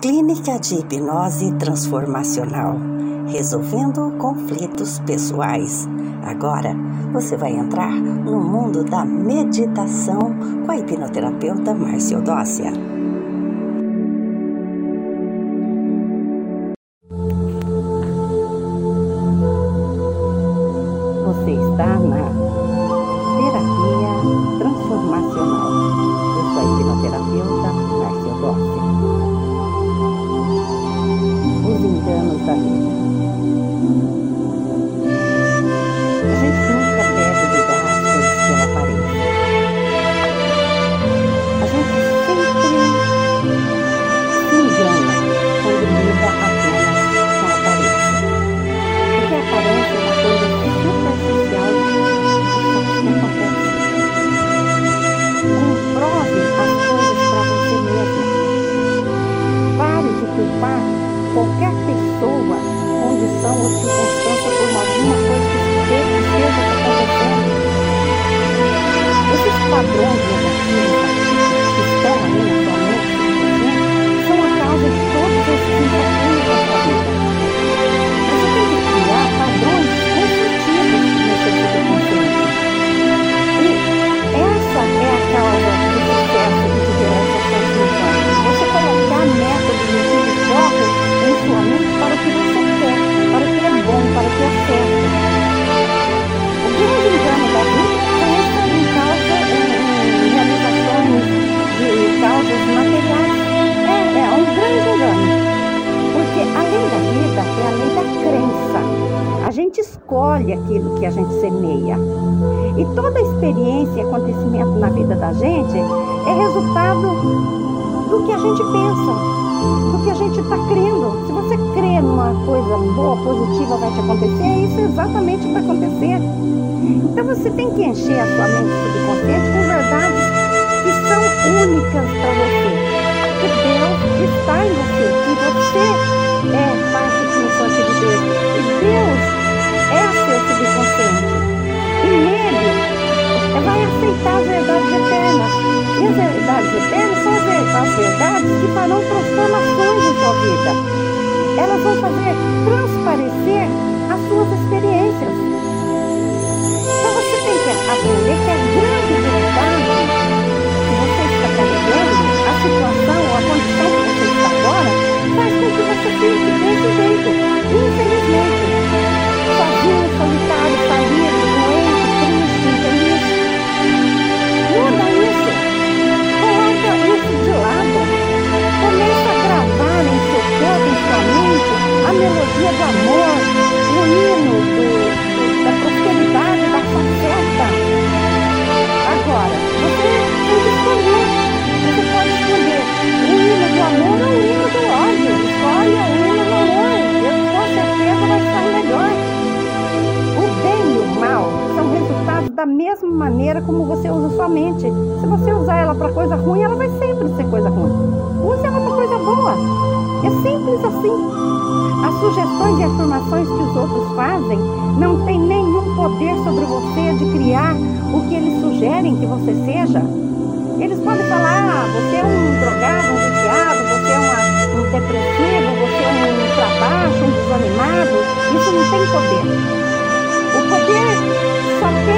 Clínica de Hipnose Transformacional, resolvendo conflitos pessoais. Agora você vai entrar no mundo da meditação com a hipnoterapeuta Márcia Odócia. Você está na qualquer pessoa, condição ou circunstância escolhe aquilo que a gente semeia. E toda experiência e acontecimento na vida da gente é resultado do que a gente pensa, do que a gente está crendo. Se você crê numa coisa boa, positiva vai te acontecer, isso exatamente vai acontecer. Então você tem que encher a sua mente subconsciente com verdades que são únicas para você. Que Deus está em você Elas vão fazer transparecer as suas experiências. Maneira como você usa sua mente. Se você usar ela para coisa ruim, ela vai sempre ser coisa ruim. Use ela para coisa boa. É simples assim. As sugestões e afirmações que os outros fazem não têm nenhum poder sobre você de criar o que eles sugerem que você seja. Eles podem falar, ah, você é um drogado, um viciado, você é uma, um depressivo, você é um para baixo, um desanimado. Isso não tem poder. O poder só tem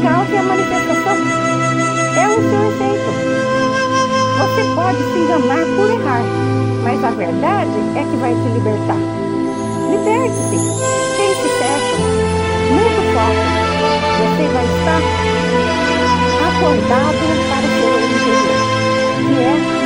pensamento é a manifestação é o seu efeito. Você pode se enganar por errar, mas a verdade é que vai te libertar. Liberte-se, pense certo, muito forte. Você vai estar acordado para o seu interior, que é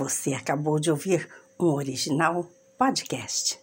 Você acabou de ouvir um original podcast.